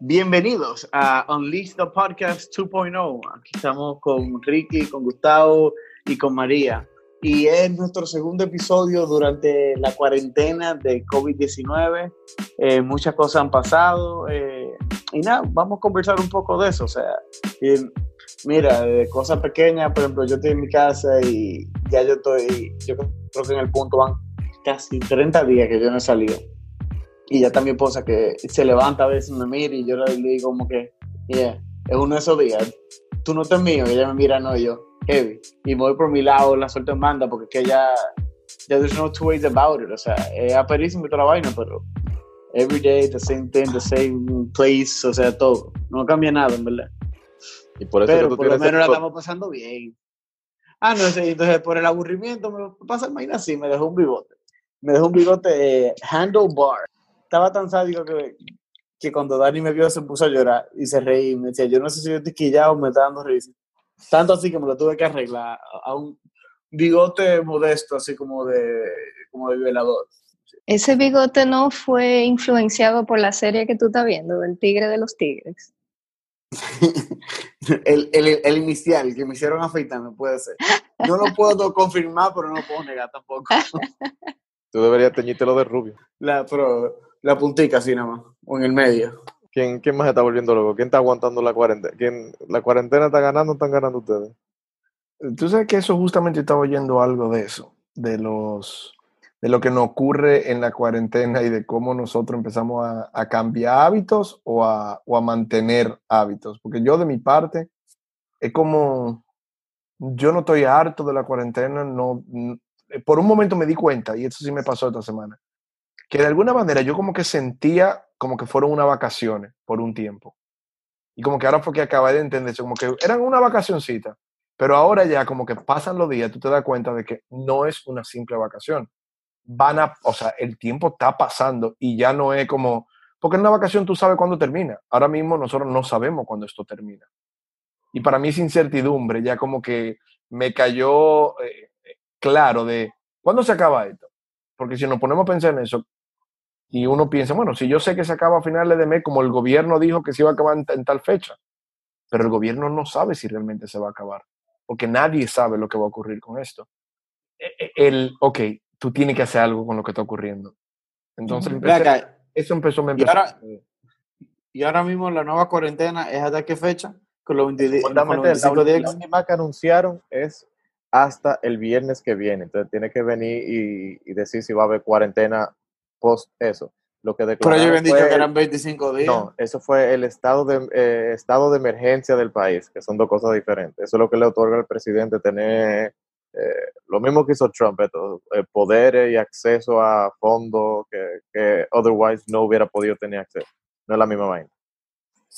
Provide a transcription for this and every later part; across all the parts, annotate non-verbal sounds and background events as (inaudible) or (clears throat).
Bienvenidos a Unleash the Podcast 2.0. Aquí estamos con Ricky, con Gustavo y con María. Y es nuestro segundo episodio durante la cuarentena de COVID-19. Eh, muchas cosas han pasado. Eh, y nada, vamos a conversar un poco de eso. O sea, mira, de cosas pequeñas, por ejemplo, yo estoy en mi casa y ya yo estoy, yo creo que en el punto van casi 30 días que yo no he salido y ya también esposa que se levanta a veces, me mira y yo le digo como que, yeah, es uno de esos días, tú no estás mío, y ella me mira, no, yo, heavy, y voy por mi lado, la suelto en manda, porque es que ya, ya there's no two ways about it, o sea, es aperísimo y toda la vaina, pero every day, the same thing, the same place, o sea, todo, no cambia nada, en verdad. Y por eso pero por lo menos la estamos pasando bien. Ah, no sé, entonces por el aburrimiento me pasa el vaina así, me dejó un bigote. Me dejó un bigote eh, handlebar estaba tan sádico que, que cuando Dani me vio se puso a llorar y se reí. Me decía, yo no sé si yo estoy quillado o me está dando risa. Tanto así que me lo tuve que arreglar a un bigote modesto, así como de, como de violador. Ese bigote no fue influenciado por la serie que tú estás viendo, El Tigre de los Tigres. (laughs) el, el, el, inicial, que me hicieron afeitarme, puede ser. No lo puedo confirmar, pero no lo puedo negar tampoco. (laughs) Tú deberías teñirte lo de rubio. La, pero la puntica así nada más, o en el medio. ¿Quién, ¿Quién más está volviendo loco? ¿Quién está aguantando la cuarentena? ¿Quién, ¿La cuarentena está ganando o están ganando ustedes? Tú sabes que eso justamente estaba oyendo algo de eso, de los de lo que nos ocurre en la cuarentena y de cómo nosotros empezamos a, a cambiar hábitos o a, o a, mantener hábitos. Porque yo de mi parte, es como, yo no estoy harto de la cuarentena, no, por un momento me di cuenta, y eso sí me pasó esta semana, que de alguna manera yo como que sentía como que fueron unas vacaciones por un tiempo. Y como que ahora fue que acabé de entender como que eran una vacacioncita, pero ahora ya como que pasan los días, tú te das cuenta de que no es una simple vacación. Van a, o sea, el tiempo está pasando y ya no es como, porque en una vacación tú sabes cuándo termina. Ahora mismo nosotros no sabemos cuándo esto termina. Y para mí es incertidumbre, ya como que me cayó eh, claro de, ¿cuándo se acaba esto? Porque si nos ponemos a pensar en eso, y uno piensa, bueno, si yo sé que se acaba a finales de mes, como el gobierno dijo que se iba a acabar en, tal fecha, pero el gobierno no sabe si realmente se va a acabar, porque nadie sabe lo que va a ocurrir con esto. E, e, el, ok, tú tienes que hacer algo con lo que está ocurriendo. Entonces, eso empezó, me empezó. Y ahora, y ahora mismo la nueva cuarentena es hasta qué fecha? Con los 20, la, última que anunciaron es hasta el viernes que viene. Entonces tiene que venir y, y decir si va a haber cuarentena post eso. Lo que Pero ellos habían dicho que eran 25 días. No, eso fue el estado de, eh, estado de emergencia del país, que son dos cosas diferentes. Eso es lo que le otorga al presidente tener eh, lo mismo que hizo Trump, eh, poderes y acceso a fondos que, que, otherwise no hubiera podido tener acceso. No es la misma vaina.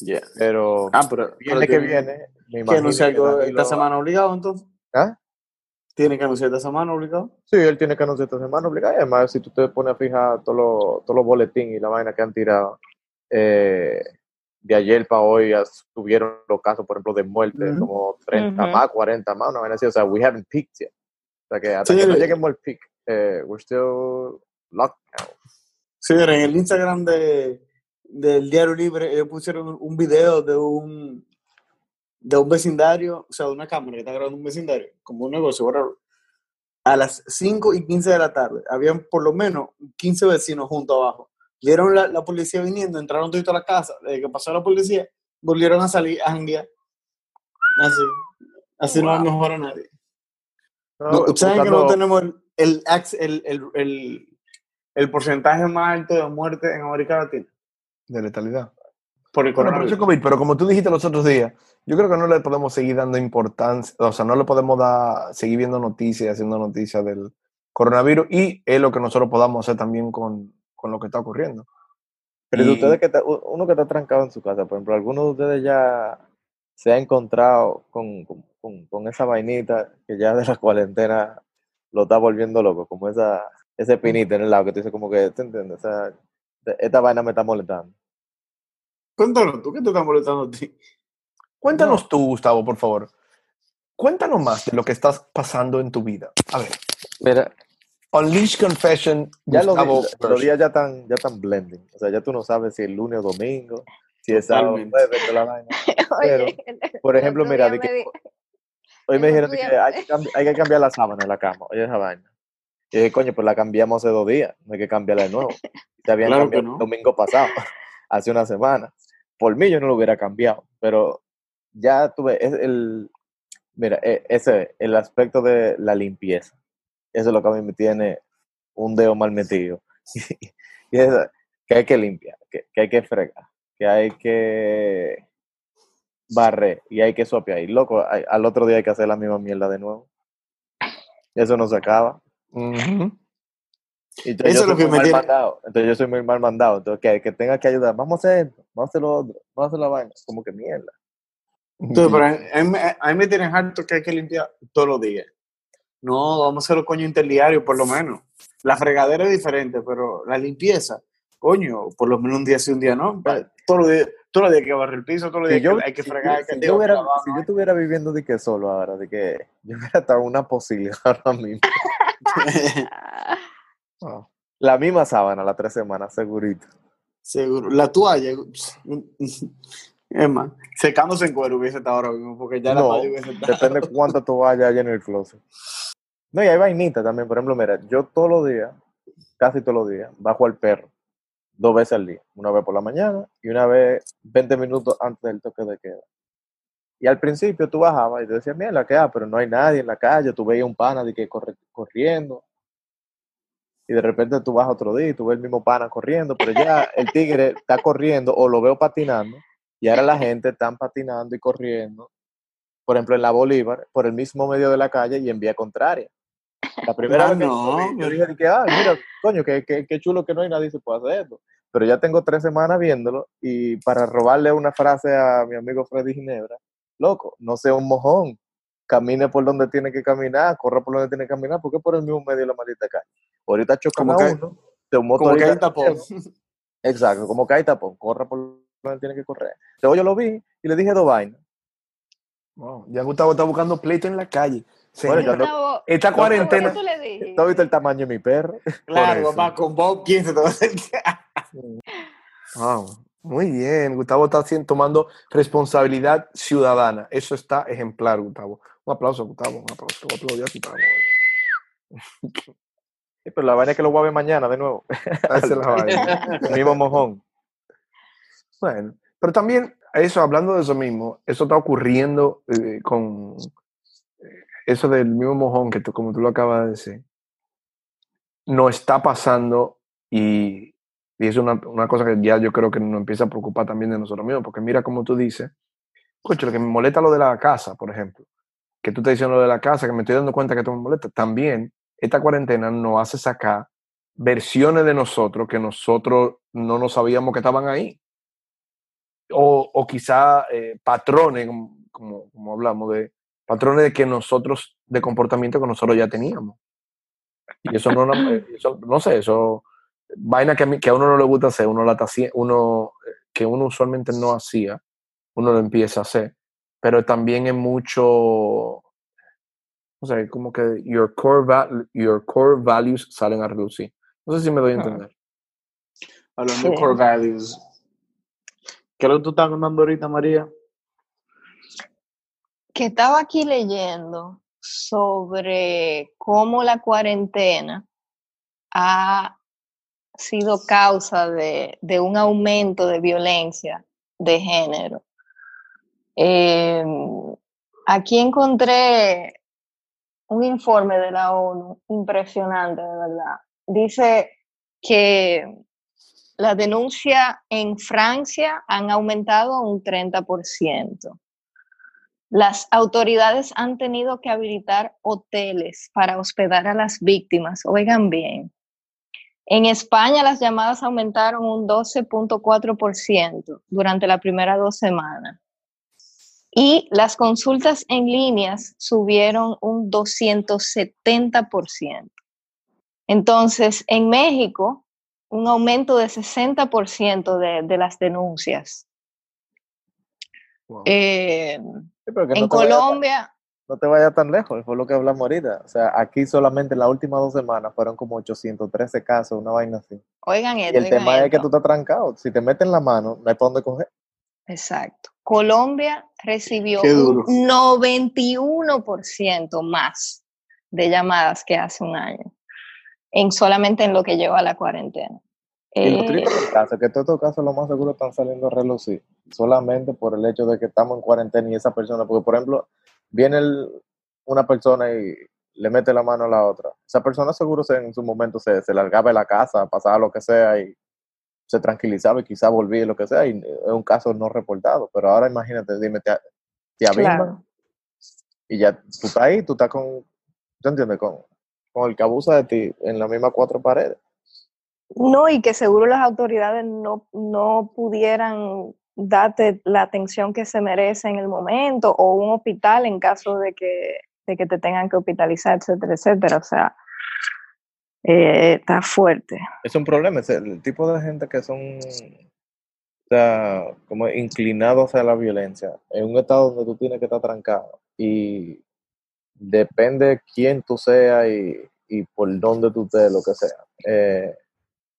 Yeah. Pero, ah, pero viene que viene. Me ¿Que no algo esta semana obligado entonces? ¿Ah? ¿Tiene que anunciar esta semana obligado? Sí, él tiene que anunciar esta semana obligado. Y además, si tú te pones a fijar todos los, todos los boletines y la vaina que han tirado, eh, de ayer para hoy tuvieron los casos, por ejemplo, de muerte, como 30 más, 40 más, una vaina así. O sea, we haven't peaked yet. O sea, que hasta que no lleguemos al peak, eh, we're still locked down. Sí, en el Instagram de, del Diario Libre, ellos pusieron un video de un de un vecindario, o sea, de una cámara que está grabando un vecindario, como un negocio, a las 5 y 15 de la tarde, habían por lo menos 15 vecinos junto abajo. Vieron la, la policía viniendo, entraron todos a la casa, desde que pasó la policía, volvieron a salir a janguear. Así, así no no mejor a nadie. ¿Saben que no tenemos el, el, el, el, porcentaje más alto de muerte en América Latina? De letalidad. Por el coronavirus. pero como tú dijiste los otros días, yo creo que no le podemos seguir dando importancia, o sea, no le podemos dar, seguir viendo noticias, haciendo noticias del coronavirus y es lo que nosotros podamos hacer también con, con lo que está ocurriendo. Pero de ustedes que uno que está trancado en su casa, por ejemplo, alguno de ustedes ya se ha encontrado con, con, con, esa vainita que ya de la cuarentena lo está volviendo loco, como esa, ese pinito en el lado que tú dices como que, ¿te entiendes? O sea, esta vaina me está molestando. Cuéntanos, ¿tú qué te está molestando a ti? Cuéntanos tú, Gustavo, por favor. Cuéntanos más de lo que estás pasando en tu vida. A ver. Mira. Unleash Confession. Ya los, días ya están, ya están blending. O sea, ya tú no sabes si el lunes o domingo, Si es sábado, Totalmente. jueves, la vaina. (laughs) Pero, Oye, Por ejemplo, mira, de que, (laughs) hoy me dijeron que hay hay que cambiar la sábana en la cama. Oye, esa vaina. Y dije, coño, pues la cambiamos hace dos días, no hay que cambiarla de nuevo. Se habían Claro cambiado no. el domingo pasado, (laughs) hace una semana. Por mí yo no lo hubiera cambiado, pero ya tuve, el, mira, e- ese, el aspecto de la limpieza. Eso es lo que a mí me tiene un dedo mal metido. (laughs) y es que hay que limpiar, que, hay que fregar, que hay que barrer y hay que sopear. Y loco, hay- al otro día hay que hacer la misma mierda de nuevo. Eso no se acaba. Y entonces Eso yo es lo soy que muy me mal tiene- mandado. Entonces yo soy muy mal mandado. Entonces que, que tenga que ayudar. Vamos a hacer esto, vamos a hacer lo otro, vamos a hacer la vaina. Como que mierda. Entonces, pero (laughs) a mí, me- a mí me tienen harto que hay que limpiar todos los días. No, vamos a hacerlo coño interdiario, por lo menos. La fregadera es diferente, pero la limpieza, coño, por lo menos un día sí, un día no. Pa- Todos los días, días hay que barrer el piso, todos los Si días yo, que hay que si fregar, yo- que si yo hubiera- lavar, si yo estuviera viviendo de que solo ahora, de que yo hubiera estado en una posibilidad ahora mismo. (laughs) La misma sábana, las tres semanas, segurito. Seguro. La toalla, (laughs) es más, secándose en cuero hubiese estado ahora mismo, porque ya la No, toalla hubiese estado. Depende de cuánta toalla hay en el closet. No, y hay vainitas también. Por ejemplo, mira, yo todos los días, casi todos los días, bajo al perro dos veces al día. Una vez por la mañana y una vez 20 minutos antes del toque de queda. Y al principio tú bajabas y te decías, mira, la queda, pero no hay nadie en la calle. Tú veías un pana de que corre, corriendo. Y de repente tú vas otro día y tú ves el mismo pana corriendo, pero ya el tigre está corriendo o lo veo patinando. Y ahora la gente está patinando y corriendo por ejemplo, en la Bolívar, por el mismo medio de la calle y en vía contraria. La primera Ah, vez que yo no, lo vi, yo dije que, ah, mira, coño, qué, qué, qué chulo que no hay nadie se puede hacer esto. Pero ya tengo tres semanas viéndolo y para robarle una frase a mi amigo Freddy Ginebra, loco, no sea un mojón, camine por donde tiene que caminar, corra por donde tiene que caminar, porque por el mismo medio de la maldita calle. Ahorita chocan Como a uno, de un Como que hay tapón. Exacto, como que hay tapón, corra por donde tiene que correr. Luego yo lo vi y le dije dos vainas. Wow. Ya Gustavo está buscando pleito en la calle. Señor, esta cuarentena. ¿qué tú has visto el tamaño de mi perro? (laughs) Claro, papá, con Bob, ¿quién se te va a acercar? Wow, muy bien. Gustavo está haciendo, tomando responsabilidad ciudadana. Eso está ejemplar, Gustavo. Un aplauso, Gustavo. Un aplauso. Un aplauso a Gustavo. Sí, pero la vaina es que lo voy a ver mañana de nuevo. (laughs) Esa es la vaina. El (laughs) mismo mojón. Bueno, pero también eso, hablando de eso mismo, eso está ocurriendo eh, con eh, eso del mismo mojón que tú, como tú lo acabas de decir, no está pasando y, y es una, una cosa que ya yo creo que nos empieza a preocupar también de nosotros mismos, porque mira como tú dices, coche, lo que me molesta lo de la casa, por ejemplo, que tú te dices lo de la casa, que me estoy dando cuenta que esto me molesta, también esta cuarentena nos hace sacar versiones de nosotros que nosotros no nos sabíamos que estaban ahí. O, o quizá eh, patrones, como, como, hablamos, de patrones de que nosotros, de comportamiento que nosotros ya teníamos. Y eso no, no- eh, eso, no sé, eso, vaina que a, mí, que a uno no le gusta hacer, uno la uno, eh, que uno usualmente no hacía, uno lo empieza a hacer, pero también es mucho, no sé, como que your core, va- your core values salen a relucir. No sé si me doy a entender. Hablando de core values. ¿Qué es lo que tú estás contando ahorita, María? que estaba aquí leyendo sobre cómo la cuarentena ha sido causa de, de un aumento de violencia de género. Eh, aquí encontré un informe de la ONU impresionante, de verdad. Dice que la denuncia en Francia han aumentado un 30%. Las autoridades han tenido que habilitar hoteles para hospedar a las víctimas. Oigan bien. En España las llamadas aumentaron un 12.4% durante la primera dos semanas. Y las consultas en líneas subieron un 270%. Entonces, en México, un aumento de 60% de, de las denuncias. Wow. Eh, Sí, en no Colombia, no te vayas tan lejos, fue lo que hablamos ahorita. O sea, aquí solamente en las últimas dos semanas fueron como 813 casos, una vaina así. oigan Y esto, el oigan tema es que tú estás trancado. Si te meten la mano, no hay para dónde coger. Exacto. Colombia recibió un 91% más de llamadas que hace un año, en solamente en lo que lleva la cuarentena. Y lo triste eh, caso que todos estos casos lo más seguro están saliendo a relucir, solamente por el hecho de que estamos en cuarentena y esa persona, porque por ejemplo, viene una persona y le mete la mano a la otra. Esa persona seguro se, en su momento se, se largaba de la casa, pasaba lo que sea y se tranquilizaba y quizá volvía lo que sea, y es un caso no reportado. Pero ahora imagínate, dime, te, te y ya tú estás ahí, tú estás con, ¿te entiendes? Con, con el que abusa de ti en las mismas cuatro paredes. No, y que seguro las autoridades no, no pudieran darte la atención que se merece en el momento o un hospital en caso de que, de que te tengan que hospitalizar, etcétera, etcétera. O sea, eh, está fuerte. Es un problema, el tipo de gente que son o sea, como inclinados a la violencia, en un estado donde tú tienes que estar trancado y depende quién tú seas y, y por dónde tú estés, lo que sea. Eh,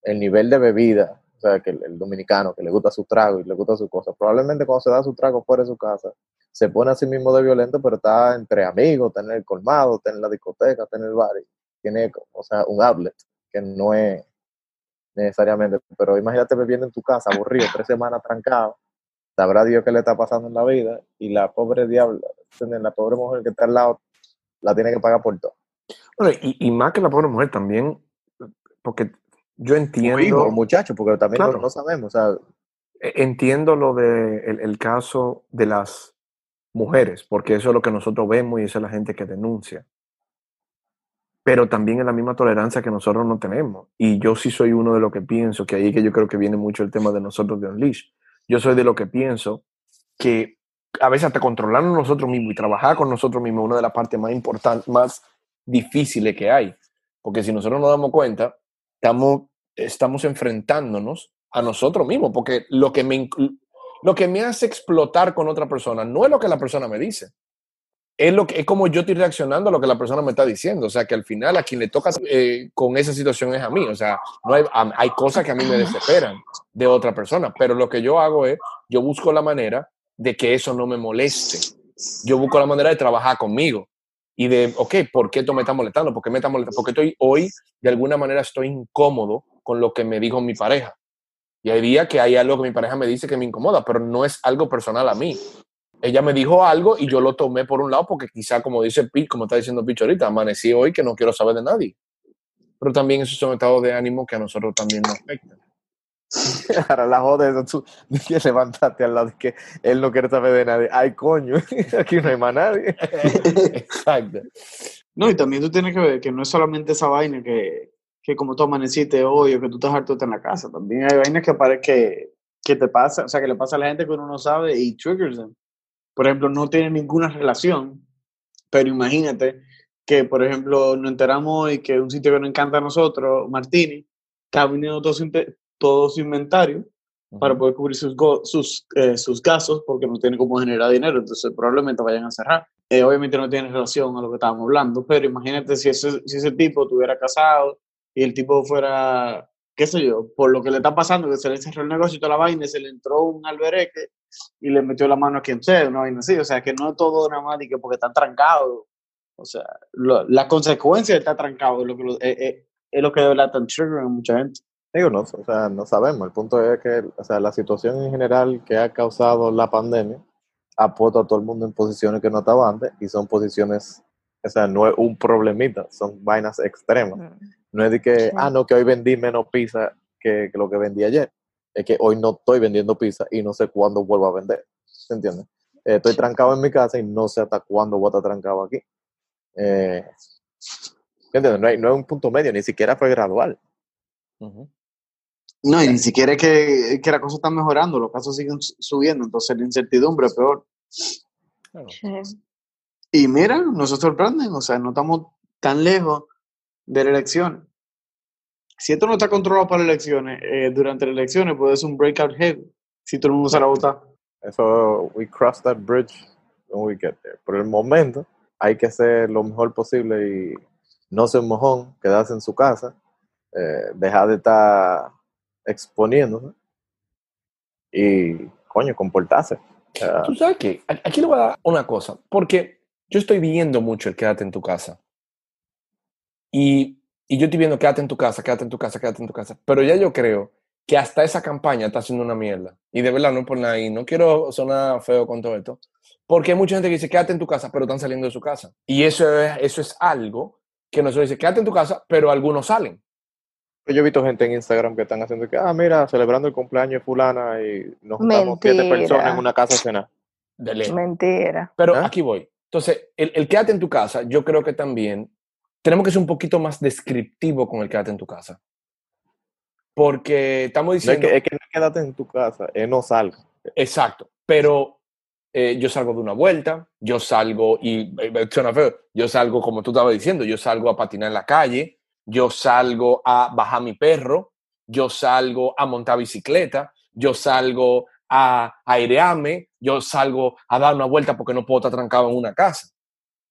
el nivel de bebida, o sea, que el, dominicano que le gusta su trago y le gusta su cosa, probablemente cuando se da su trago fuera de su casa, se pone a sí mismo de violento, pero está entre amigos, tener el colmado, tener la discoteca, tener el bar, y tiene, o sea, un outlet, que no es necesariamente, pero imagínate bebiendo en tu casa, aburrido, tres semanas trancado, sabrá Dios qué le está pasando en la vida, y la pobre diabla, la pobre mujer que está al lado, la tiene que pagar por todo. Bueno, y, y más que la pobre mujer también, porque yo entiendo. muchachos, porque también no, sabemos. E, entiendo lo de el, caso de las mujeres, porque eso es lo que nosotros vemos y esa es la gente que denuncia. Pero también es la misma tolerancia que nosotros no tenemos. Y yo sí soy uno de los que pienso, que ahí que yo creo que viene mucho el tema de nosotros de Unleash. Yo soy de lo que pienso que a veces hasta controlarnos nosotros mismos y trabajar con nosotros mismos es una de las partes más importantes, más difíciles que hay. Porque si nosotros nos damos cuenta, estamos, estamos enfrentándonos a nosotros mismos, porque lo que, me, lo que me hace explotar con otra persona no es lo que la persona me dice, es, lo que, es como yo estoy reaccionando a lo que la persona me está diciendo. O sea, que al final a quien le toca eh, con esa situación es a mí. O sea, no hay, hay cosas que a mí me desesperan de otra persona, pero lo que yo hago es, yo busco la manera de que eso no me moleste. Yo busco la manera de trabajar conmigo y de, ok, ¿por qué esto me está molestando? ¿Por qué me está molestando? Porque estoy hoy, de alguna manera, estoy incómodo con lo que me dijo mi pareja. Y hay días que hay algo que mi pareja me dice que me incomoda, pero no es algo personal a mí. Ella me dijo algo y yo lo tomé por un lado porque quizá, como dice Pete, como está diciendo Picho ahorita, amanecí hoy que no quiero saber de nadie. Pero también esos son estados de ánimo que a nosotros también nos afectan. (laughs) Ahora la joda es tú que levantaste al lado de que él no quiere saber de nadie. Ay, coño, (laughs) aquí no hay más nadie. (laughs) Exacto. No, y también tú tienes que ver que no es solamente esa vaina que, que como tú amaneciste hoy o que tú estás harto en la casa. También hay vainas que parece que, que te pasa, o sea, que le pasa a la gente que uno no sabe y triggers them. Por ejemplo, no tiene ninguna relación, pero imagínate que, por ejemplo, nos enteramos hoy que un sitio que nos encanta a nosotros, Martini, está viniendo todo su, todo su inventario para poder cubrir sus, sus, eh, sus gastos porque no tiene cómo generar dinero, entonces probablemente vayan a cerrar. Eh, obviamente no tiene relación a lo que estábamos hablando, pero imagínate si ese, si ese tipo estuviera casado y el tipo fuera, qué sé yo, por lo que le está pasando, que se le cerró el negocio y toda la vaina, y se le entró un albereque y le metió la mano a quien sea, una vaina así, o sea, que no es todo dramático porque están trancados, o sea, la consecuencia de estar trancado es lo que, eh, es lo que de verdad tan trigger a mucha gente. Digo, no, o sea, no sabemos. El punto es que o sea, la situación en general que ha causado la pandemia ha puesto a todo el mundo en posiciones que no estaba antes y son posiciones, o sea, no es un problemita, son vainas extremas. No es de que, ah, no, que hoy vendí menos pizza que, lo que vendí ayer. Es que hoy no estoy vendiendo pizza y no sé cuándo vuelvo a vender. ¿Se entiende? Eh, estoy trancado en mi casa y no sé hasta cuándo voy a estar trancado aquí. Eh, ¿Entiendes? No, hay, no es un punto medio, ni siquiera fue gradual. No, y ni siquiera es que, que la cosa está mejorando, los casos siguen subiendo, entonces la incertidumbre es peor. Y mira, nos sorprenden, o sea, no estamos tan lejos de la elección. Si esto no está controlado para las elecciones, eh, durante las elecciones puede ser un breakout head si todo el mundo se la vota. Eso, we cross that bridge when we get there. Por el momento, hay que hacer lo mejor posible y no ser mojón, quedarse en su casa, eh, dejar de estar exponiéndose y coño, comportarse. Tú sabes que aquí le voy a dar una cosa, porque yo estoy viendo mucho el quédate en tu casa. Y, y yo estoy viendo quédate en tu casa, quédate en tu casa, quédate en tu casa. Pero ya yo creo que hasta esa campaña está haciendo una mierda. Y de verdad, no por nada, y no quiero sonar feo con todo esto, porque hay mucha gente que dice, quédate en tu casa, pero están saliendo de su casa. Y eso es, eso es algo que nosotros dice, quédate en tu casa, pero algunos salen. Yo he visto gente en Instagram que están haciendo que, ah, mira, celebrando el cumpleaños de fulana y nos juntamos siete personas en una casa a cenar. Mentira. Pero ¿Ah? aquí voy. Entonces, el, el, quédate en tu casa, yo creo que también tenemos que ser un poquito más descriptivo con el quédate en tu casa. Porque estamos diciendo... es, que, es que no quédate en tu casa, es no salga. Exacto, pero eh, yo salgo de una vuelta, yo salgo y, eh, suena feo, yo salgo como tú estabas diciendo, yo salgo a patinar en la calle, yo salgo a bajar mi perro, yo salgo a montar bicicleta, yo salgo a airearme, yo salgo a dar una vuelta porque no puedo estar trancado en una casa.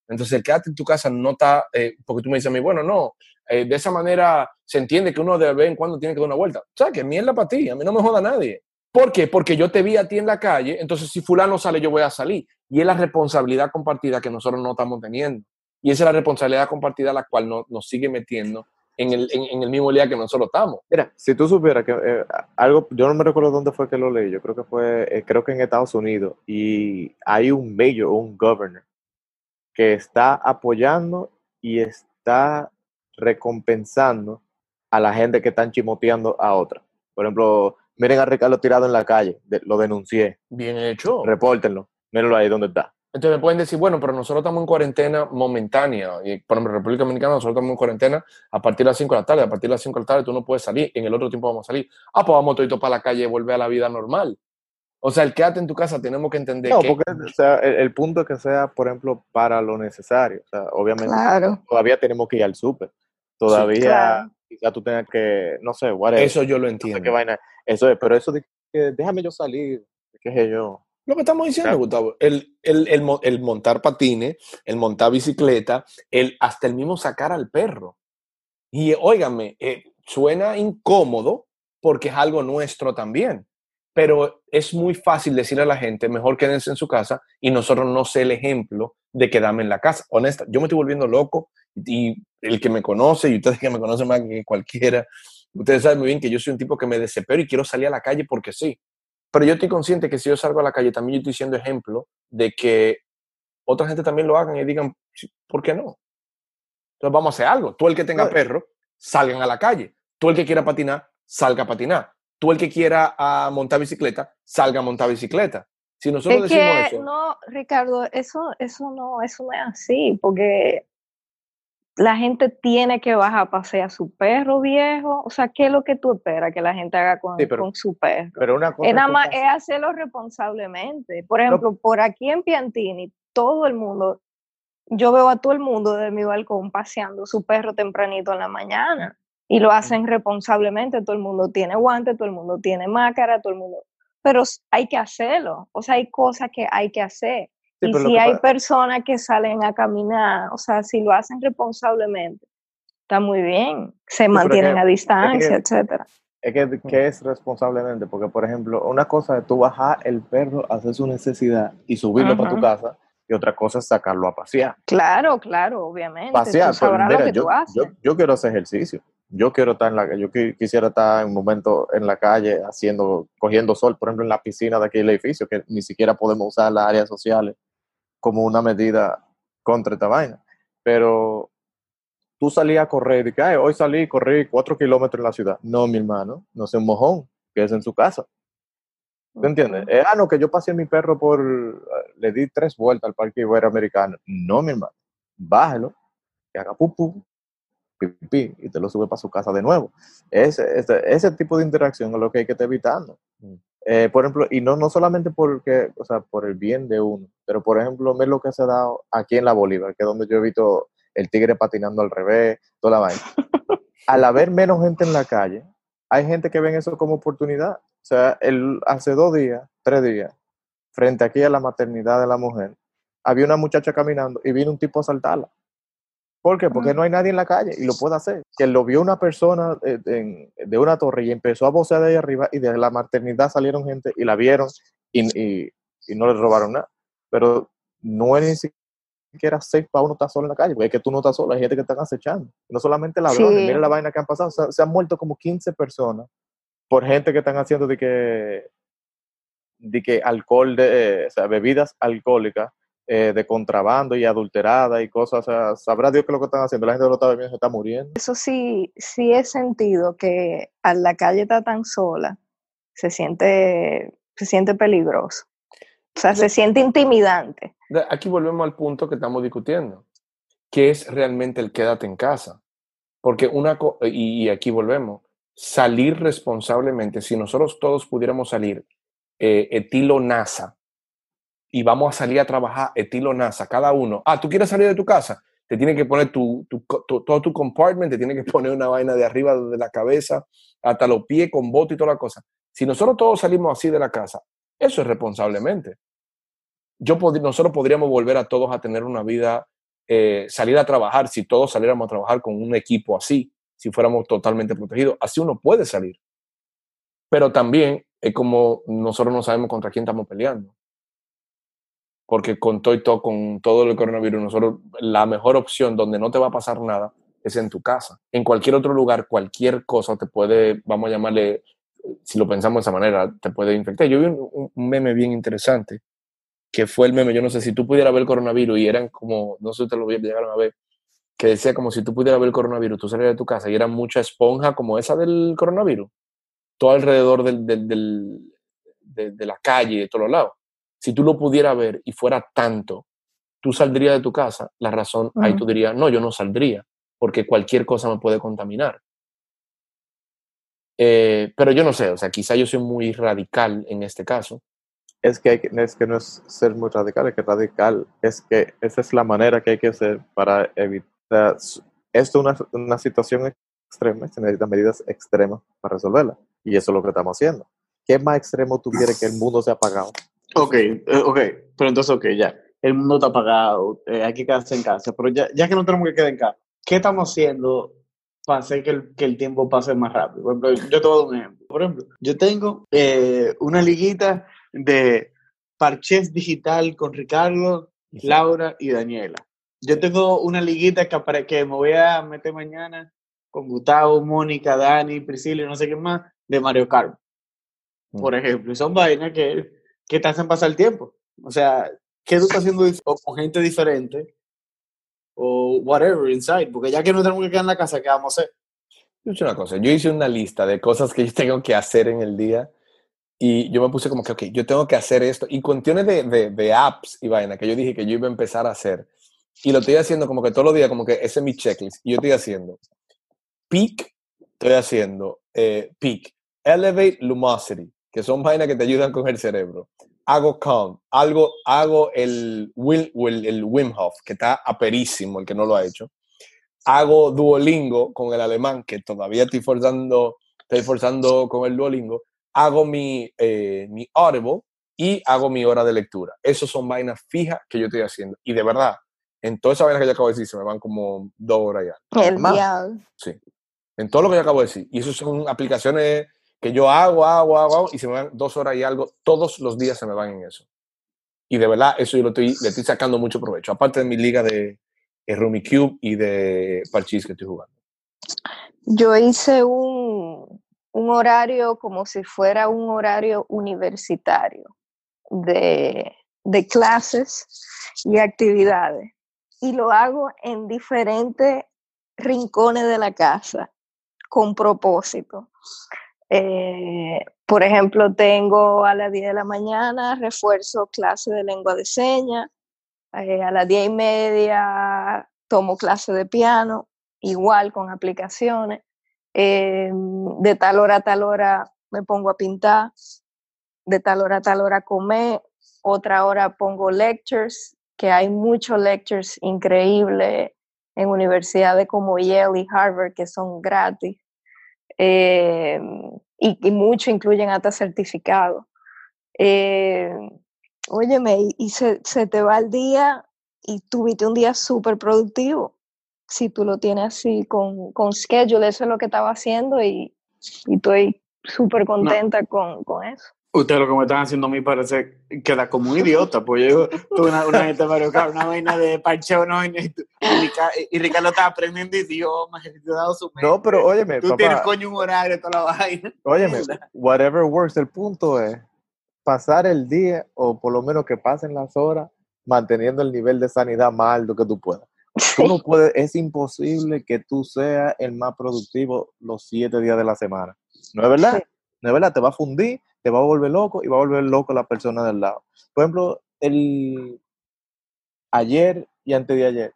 Entonces, el quédate en tu casa no está, eh, porque tú me dices a mí, bueno, no, eh, de esa manera se entiende que uno de vez en cuando tiene que dar una vuelta. O sea, que mierda para ti, a mí no me joda nadie. ¿Por qué? Porque yo te vi a ti en la calle, entonces si fulano sale, yo voy a salir. Y es la responsabilidad compartida que nosotros no estamos teniendo. Y esa es la responsabilidad compartida a la cual no, nos sigue metiendo en el, en, el, mismo día que nosotros estamos. Mira, si tú supieras que eh, algo, yo no me recuerdo dónde fue que lo leí, yo creo que fue, eh, creo que en Estados Unidos, y hay un mayor, un governor, que está apoyando y está recompensando a la gente que están chimoteando a otra. Por ejemplo, miren a Ricardo tirado en la calle, lo denuncié. Bien hecho. Repórtenlo, mírenlo ahí donde está. Entonces me pueden decir, bueno, pero nosotros estamos en cuarentena momentánea. Y, por ejemplo, en República Dominicana nosotros estamos en cuarentena a partir de las 5 de la tarde. A partir de las 5 de la tarde tú no puedes salir. En el otro tiempo vamos a salir. Ah, pues vamos todo para la calle y volver a la vida normal. O sea, el quédate en tu casa tenemos que entender no, que... porque o sea, el, punto es que sea, por ejemplo, para lo necesario. O sea, obviamente todavía tenemos que ir al súper. Todavía quizás tú tengas que, no sé, whatever. Eso yo lo entiendo. No sé qué vaina. Eso es, pero eso de que déjame yo salir, qué sé yo. Lo que estamos diciendo, Gustavo, el, el, el, el, montar patines, el montar bicicleta, el, hasta el mismo sacar al perro. Y óigame, eh, suena incómodo porque es algo nuestro también, pero es muy fácil decirle a la gente, mejor quédense en su casa y nosotros no sé el ejemplo de quedarme en la casa. Honesta, yo me estoy volviendo loco y el que me conoce y ustedes que me conocen más que cualquiera, ustedes saben muy bien que yo soy un tipo que me desespero y quiero salir a la calle porque sí. Pero yo estoy consciente que si yo salgo a la calle, también yo estoy siendo ejemplo de que otra gente también lo hagan y digan, ¿por qué no? Entonces vamos a hacer algo. Tú el que tenga perro, salgan a la calle. Tú el que quiera patinar, salga a patinar. Tú el que quiera a montar bicicleta, salga a montar bicicleta. Si nosotros es decimos que, eso. No, Ricardo, eso, eso no, eso no es así, porque la gente tiene que bajar a pasear a su perro viejo. O sea, ¿qué es lo que tú esperas que la gente haga con, con su perro? Pero una cosa es nada más es hacerlo responsablemente. Por ejemplo, por aquí en Piantini, todo el mundo, yo veo a todo el mundo de mi balcón paseando su perro tempranito en la mañana y lo hacen responsablemente. Todo el mundo tiene guante, todo el mundo tiene máscara, todo el mundo. Pero hay que hacerlo. O sea, hay cosas que hay que hacer. Sí, y si hay personas que salen a caminar, o sea, si lo hacen responsablemente, está muy bien, se mantienen que, a distancia, es que, etcétera. Es que, ¿qué es responsablemente? Porque, por ejemplo, una cosa es tú bajar el perro, hacer su necesidad y subirlo para tu casa, y otra cosa es sacarlo a pasear. Claro, claro, obviamente. Pasear, tú pero mira, yo, yo, yo, quiero hacer ejercicio. Yo quiero estar en la yo quisiera estar en un momento en la calle haciendo, cogiendo sol, por ejemplo, en la piscina de aquí del edificio, que ni siquiera podemos usar las áreas sociales como una medida contra esta vaina. Pero tú salías a correr y que hoy salí y corrí cuatro kilómetros en la ciudad. No, mi hermano, no sea un mojón, que es en su casa. ¿Te entiendes? Eh, ah, no, que yo pasé a mi perro por. Le di tres vueltas al parque iberoamericano. No, mi hermano. Bájalo, que haga pupú, pipí, y te lo sube para su casa de nuevo. Ese, ese, ese tipo de interacción es lo que hay que estar evitando. Eh, por ejemplo, y no, no solamente porque, o sea, por el bien de uno, pero por ejemplo, ver lo que se ha dado aquí en la Bolívar, que es donde yo he visto el tigre patinando al revés, toda la vaina. Al haber menos gente en la calle, hay gente que ven eso como oportunidad. O sea, el, hace dos días, tres días, frente aquí a la maternidad de la mujer, había una muchacha caminando y vino un tipo a asaltarla. ¿Por qué? Porque no hay nadie en la calle y lo puede hacer. Que lo vio una persona de, de, una torre y empezó a vocear de ahí arriba y de la maternidad salieron gente y la vieron y, y, no le robaron nada. Pero no es ni siquiera safe para uno estar solo en la calle, porque es que tú no estás solo, hay gente que están acechando. No solamente ladrones, sí. mira la vaina que han pasado, se han muerto como 15 personas por gente que están haciendo de que, de que alcohol, de, o sea, bebidas alcohólicas eh, de contrabando y adulterada y cosas, o sea, sabrá Dios qué es lo que están haciendo, la gente lo está bebiendo, se está muriendo. Eso sí, sí he sentido que a la calle está tan sola, se siente, se siente peligroso. O sea, se siente intimidante. Aquí volvemos al punto que estamos discutiendo. ¿Qué es realmente el quédate en casa? Porque una y aquí volvemos, salir responsablemente, si nosotros todos pudiéramos salir eh, etilo NASA y vamos a salir a trabajar etilo NASA, cada uno, ah, tú quieres salir de tu casa, te tiene que poner tu, todo tu compartment, te tiene que (laughs) poner una vaina de arriba de la cabeza hasta los pies con bote y toda la cosa. Si nosotros todos salimos así de la casa, eso es responsablemente. Yo nosotros podríamos volver a todos a tener una vida, eh, salir a trabajar, si todos saliéramos a trabajar con un equipo así, si fuéramos totalmente protegidos. Así uno puede salir. Pero también es como nosotros no sabemos contra quién estamos peleando. Porque con todo y todo, con todo el coronavirus, nosotros la mejor opción donde no te va a pasar nada es en tu casa. En cualquier otro lugar, cualquier cosa te puede, vamos a llamarle, si lo pensamos de esa manera, te puede infectar. Yo vi un, meme bien interesante, que fue el meme, yo no sé si tú pudieras ver el coronavirus y eran como, no sé si te lo llegaron a ver, que decía como si tú pudieras ver el coronavirus, tú salías de tu casa y era mucha esponja como esa del coronavirus, todo alrededor del, del, de, la calle, de todos los lados. Si tú lo pudieras ver y fuera tanto, tú saldrías de tu casa, la razón, ahí tú dirías, no, yo no saldría, porque cualquier cosa me puede contaminar. Eh, pero yo no sé, o sea, quizá yo soy muy radical en este caso. Es que, es que no es ser muy radical, es que radical es que esa es la manera que hay que hacer para evitar esto es una, una situación extrema, se necesitan medidas extremas para resolverla. Y eso es lo que estamos haciendo. ¿Qué más extremo tuviera que el mundo se ha apagado? Ok, eh, ok, pero entonces, ok, ya. El mundo está apagado, eh, hay que quedarse en casa, pero ya, ya que no tenemos que quedar en casa, ¿qué estamos haciendo para hacer que el, que el tiempo pase más rápido? Por ejemplo, yo te voy a dar un ejemplo. Por ejemplo, yo tengo eh, una liguita de parches digital con Ricardo, Laura y Daniela. Yo tengo una liguita que, para que me voy a meter mañana con Gustavo, Mónica, Dani, Priscila y no sé qué más, de Mario Kart. Por ejemplo, y son vainas que, que te hacen pasar el tiempo. O sea, ¿qué tú estás haciendo con gente diferente? O whatever, inside. Porque ya que no tenemos que quedar en la casa, ¿qué vamos a hacer? Yo hice una cosa. Yo hice una lista de cosas que yo tengo que hacer en el día. Y yo me puse como que, ok, yo tengo que hacer esto. Y cuestiones de, de, de apps y vaina que yo dije que yo iba a empezar a hacer y lo estoy haciendo como que todos los días, como que ese es mi checklist. Y yo estoy haciendo peak, estoy haciendo eh, peak, elevate lumosity, que son vainas que te ayudan con el cerebro. Hago calm, algo, hago el, el, el Wim Hof, que está aperísimo, el que no lo ha hecho. Hago Duolingo con el alemán, que todavía estoy forzando, estoy forzando con el Duolingo. Hago mi, eh, mi Audible y hago mi hora de lectura. Esas son vainas fijas que yo estoy haciendo. Y de verdad, en toda esa vaina que yo acabo de decir, se me van como dos horas ya. El. Sí. En todo lo que yo acabo de decir. Y eso son aplicaciones que yo hago, hago, hago, y se me van dos horas y algo. Todos los días se me van en eso. Y de verdad, eso yo lo estoy, le estoy sacando mucho provecho. Aparte de mi liga de, Rumi Cube y de Parchis que estoy jugando. Yo hice un, un horario como si fuera un horario universitario de, de clases y actividades y lo hago en diferentes rincones de la casa con propósito. Eh, por ejemplo, tengo a las 10 de la mañana refuerzo clase de lengua de señas, eh, a las 10 y media tomo clase de piano, igual con aplicaciones. Eh, de tal hora a tal hora me pongo a pintar, de tal hora a tal hora comer, otra hora pongo lectures que hay muchos lectures increíbles en universidades como Yale y Harvard que son gratis eh, y, y muchos incluyen hasta certificados. Eh, óyeme, y, se, se, te va el día y tuviste un día súper productivo. Si tú lo tienes así con, con schedule, eso es lo que estaba haciendo y, y estoy súper contenta con, con eso. Ustedes lo que me están haciendo a mí parece queda como un idiota, pues yo tuve una, una Kart, una vaina de parcheo, no, y, y, Ricardo está aprendiendo idiomas, su No, pero óyeme, Tú tienes coño un horario, toda la vaina. Óyeme, (laughs) whatever works, el punto es pasar el día, o por lo menos que pasen las horas, manteniendo el nivel de sanidad más alto que tú puedas. Tú no (laughs) puedes, es imposible que tú seas el más productivo los siete días de la semana. ¿No es verdad? No es verdad, te va a fundir te va a volver loco y va a volver loco la persona del lado. Por ejemplo, el ayer y antes de ayer,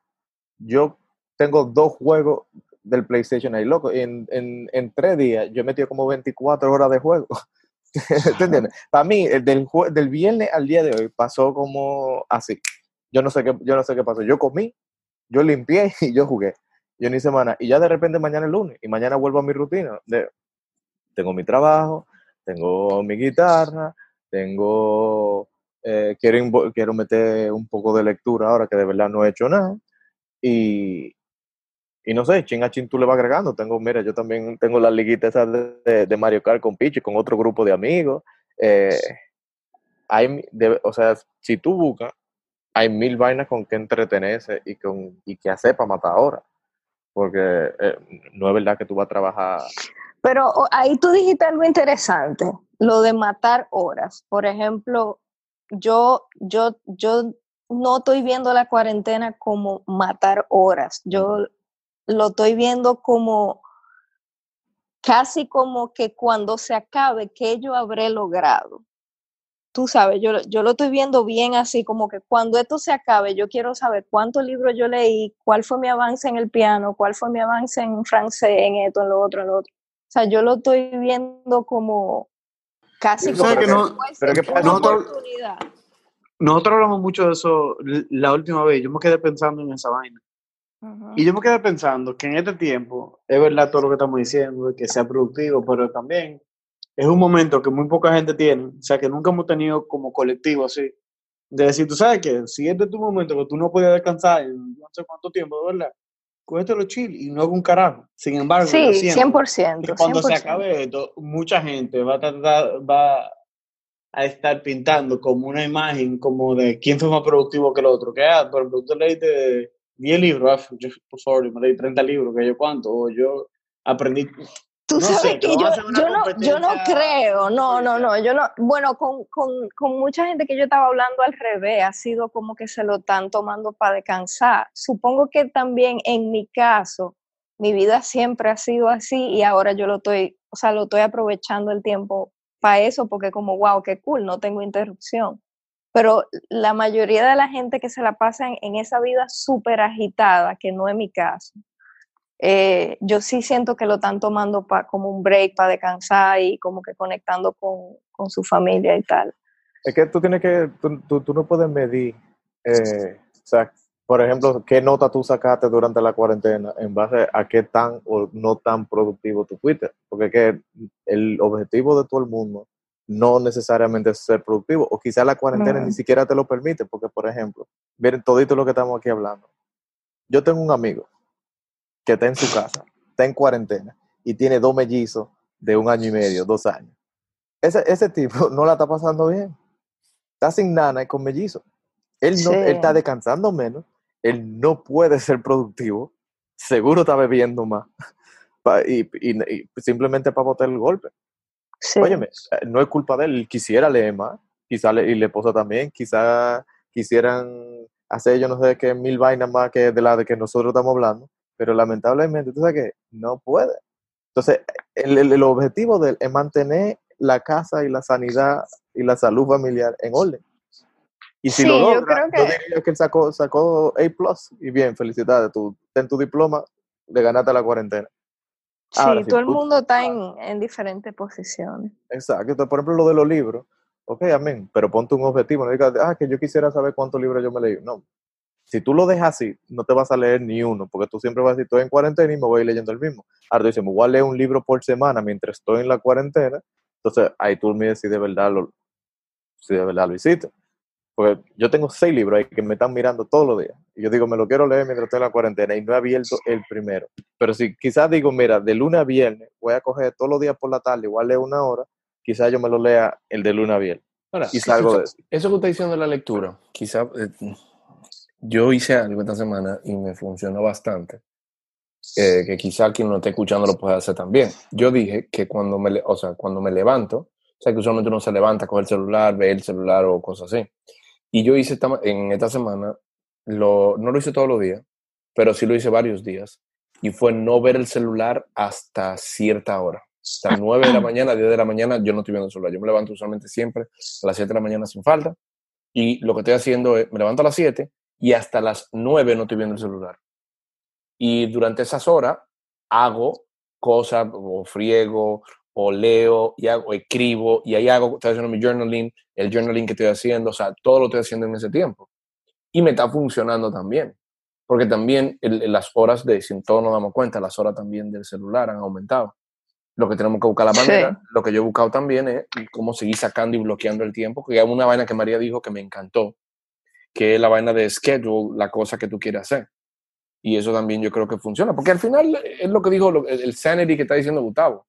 yo tengo dos juegos del PlayStation ahí, loco. En, en, tres días yo metí como 24 horas de juego. (laughs) ¿Te entiendes? Para mí, del, del viernes al día de hoy pasó como así. Yo no sé qué, yo no sé qué pasó. Yo comí, yo limpié (laughs) y yo jugué. Yo ni semana. Y ya de repente mañana es lunes y mañana vuelvo a mi rutina. De, tengo mi trabajo, tengo mi guitarra, tengo, eh, quiero, quiero meter un poco de lectura ahora que de verdad no he hecho nada. Y, y no sé, chin a chin tú le vas agregando. Tengo, mira, yo también tengo la liguita esa de, de Mario Kart con Pichi, con otro grupo de amigos. Eh, hay, o sea, si tú buscas, hay mil vainas con que entretenerse y, con, y que hacer para matar ahora. Porque eh, no es verdad que tú vas a trabajar pero ahí tú dijiste algo interesante, lo de matar horas. Por ejemplo, yo, yo, yo no estoy viendo la cuarentena como matar horas. Yo lo estoy viendo como casi como que cuando se acabe, ¿qué yo habré logrado? Tú sabes, yo, yo lo estoy viendo bien así, como que cuando esto se acabe, yo quiero saber cuántos libros yo leí, cuál fue mi avance en el piano, cuál fue mi avance en francés, en esto, en lo otro, en lo otro. O sea, yo lo estoy viendo como casi como que no, nosotros, nosotros hablamos mucho de eso la última vez. Yo me quedé pensando en esa vaina. Y yo me quedé pensando que en este tiempo, es verdad todo lo que estamos diciendo, que sea productivo, pero también es un momento que muy poca gente tiene, o sea, que nunca hemos tenido como colectivo así, de decir, tú sabes que si este es tu momento que tú no puedes descansar en no sé cuánto tiempo, ¿verdad? Lo chill y no hago un carajo. Sin embargo, sí, 100%. cuando se acabe esto, mucha gente va a tratar, va a estar pintando como una imagen como de quién fue más productivo que el otro. Que, ah, por ejemplo, leí de 10 libros, ah, yo, por favor, me leí 30 libros, que yo cuánto, o yo aprendí Tú sabes que yo, yo, no, yo no creo, no, no, no, yo no, bueno, con, con, con, mucha gente que yo estaba hablando al revés, ha sido como que se lo están tomando para descansar. Supongo que también en mi caso, mi vida siempre ha sido así y ahora yo lo estoy, o sea, lo estoy aprovechando el tiempo para eso porque como, wow, qué cool, no tengo interrupción. Pero la mayoría de la gente que se la pasa en, en esa vida súper agitada, que no es mi caso, eh, yo sí siento que lo están tomando pa, como un break para descansar y como que conectando con, con, su familia y tal. Es que tú tienes que, tú, tú, no puedes medir, eh, o sea, por ejemplo, qué nota tú sacaste durante la cuarentena en base a qué tan o no tan productivo tú fuiste. Porque es que el objetivo de todo el mundo no necesariamente es ser productivo, o quizás la cuarentena ni siquiera te lo permite, porque por ejemplo, miren todito lo que estamos aquí hablando. Yo tengo un amigo que está en su casa, está en cuarentena y tiene dos mellizos de un año y medio, dos años. Ese, ese tipo (laughs) no la está pasando bien. Está sin nana y con mellizos. Él, no, él está descansando menos, él no puede ser productivo, seguro está bebiendo más (laughs) y, simplemente para botar el golpe. Sí. Óyeme, eh, no es culpa de él, él quisiera leer más, quizá le, y la esposa también, quizá quisieran hacer yo no sé qué mil vainas más que de la de que nosotros estamos hablando, pero lamentablemente, tú sabes que no puede. Entonces, el, el, objetivo de él es mantener la casa y la sanidad y la salud familiar en orden. Y si lo logra, yo, diría que él sacó, sacó A+, y bien, felicidades, tú ten tu diploma, le ganaste la cuarentena. Sí, todo el mundo está en, en, diferentes posiciones. Exacto, por ejemplo, lo de los libros, ok, amén, pero ponte un objetivo, no digas, ah, que yo quisiera saber cuántos libros yo me leí. No, si tú lo dejas así, no te vas a leer ni uno, porque tú siempre vas a decir, estoy en cuarentena y me voy leyendo el mismo. Ahora tú dices, me voy a leer un libro por semana mientras estoy en la cuarentena. Entonces, ahí tú me dices si de verdad lo, si de verdad lo hiciste. Porque yo tengo seis libros ahí que me están mirando todos los días. Y yo digo, me lo quiero leer mientras estoy en la cuarentena y no he abierto el primero. Pero si quizás digo, mira, de lunes a viernes voy a coger todos los días por la tarde, igual leer una hora, quizás yo me lo lea el de luna bien. y salgo de eso. Eso que está diciendo de la lectura, quizás eh, yo hice algo esta semana y me funcionó bastante. Eh, que quizá quien no esté escuchando lo pueda hacer también. Yo dije que cuando me, o sea, cuando me levanto, o sea, que usualmente uno se levanta, coge el celular, ve el celular o cosas así. Y yo hice en esta semana, lo, no lo hice todos los días, pero sí lo hice varios días. Y fue no ver el celular hasta cierta hora. Hasta 9 de la (clears throat) mañana, 10 de la mañana, yo no estoy viendo el celular. Yo me levanto usualmente siempre a las 7 de la mañana sin falta. Y lo que estoy haciendo es, me levanto a las 7 y hasta las 9 no estoy viendo el celular. Y durante esas horas hago cosas, o friego, o leo, y hago, escribo, y ahí hago, estoy haciendo mi journaling, el journaling que estoy haciendo, o sea, todo lo estoy haciendo en ese tiempo. Y me está funcionando también, porque también las horas de, sin todos nos damos cuenta, las horas también del celular han aumentado. Lo que tenemos que buscar la manera, lo que yo he buscado también es cómo seguir sacando y bloqueando el tiempo, que hay una vaina que María dijo que me encantó, que es la vaina de schedule, la cosa que tú quieres hacer. Y eso también yo creo que funciona, porque al final es lo que dijo el sanity que está diciendo Gustavo.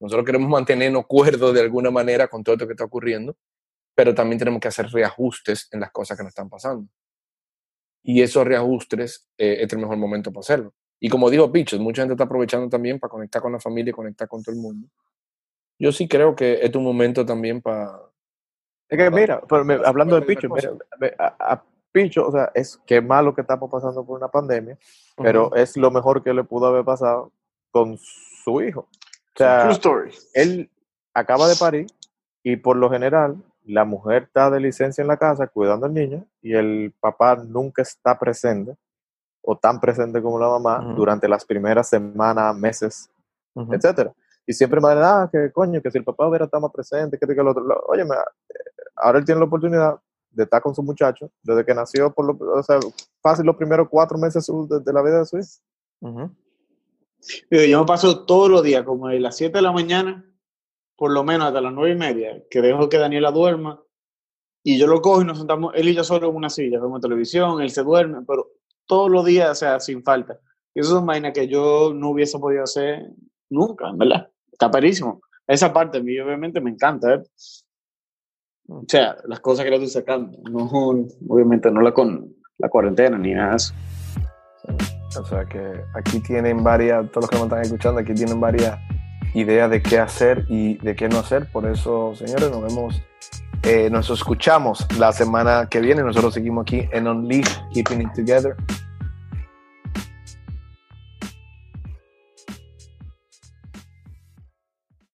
Nosotros queremos mantenernos cuerdos de alguna manera con todo esto que está ocurriendo, pero también tenemos que hacer reajustes en las cosas que nos están pasando. Y esos reajustes eh, es el mejor momento para hacerlo. Y como dijo Pichos, mucha gente está aprovechando también para conectar con la familia y conectar con todo el mundo. Yo sí creo que es un momento también para, es que mira, hablando de Picho, a, Picho, o sea, es que malo que estamos pasando por una pandemia, pero es lo mejor que le pudo haber pasado con su hijo. O sea, él acaba de parir y por lo general la mujer está de licencia en la casa cuidando al niño y el papá nunca está presente o tan presente como la mamá durante las primeras semanas, meses, etcétera. Y siempre me da, ah, que coño, que si el papá hubiera estado más presente, que, que el otro. Oye, ahora él tiene la oportunidad de estar con su muchacho desde que nació, por lo, o sea, fácil los primeros cuatro meses de, la vida de su hijo. Yo me paso todos los días, como de las 7 de la mañana, por lo menos hasta las nueve y media, que dejo que Daniela duerma, y yo lo cojo y nos sentamos, él y yo solo en una silla, vemos televisión, él se duerme, pero todos los días, o sea, sin falta. Y eso es una vaina que yo no hubiese podido hacer nunca, ¿verdad? Está perísimo. Esa parte a mí obviamente me encanta, ¿eh? O sea, las cosas que le estoy sacando. No, obviamente no la con la cuarentena ni nada de eso. O sea que aquí tienen varias, todos los que nos están escuchando, aquí tienen varias ideas de qué hacer y de qué no hacer. Por eso, señores, nos vemos, eh, nos escuchamos la semana que viene. Nosotros seguimos aquí en Unleash, Keeping It Together.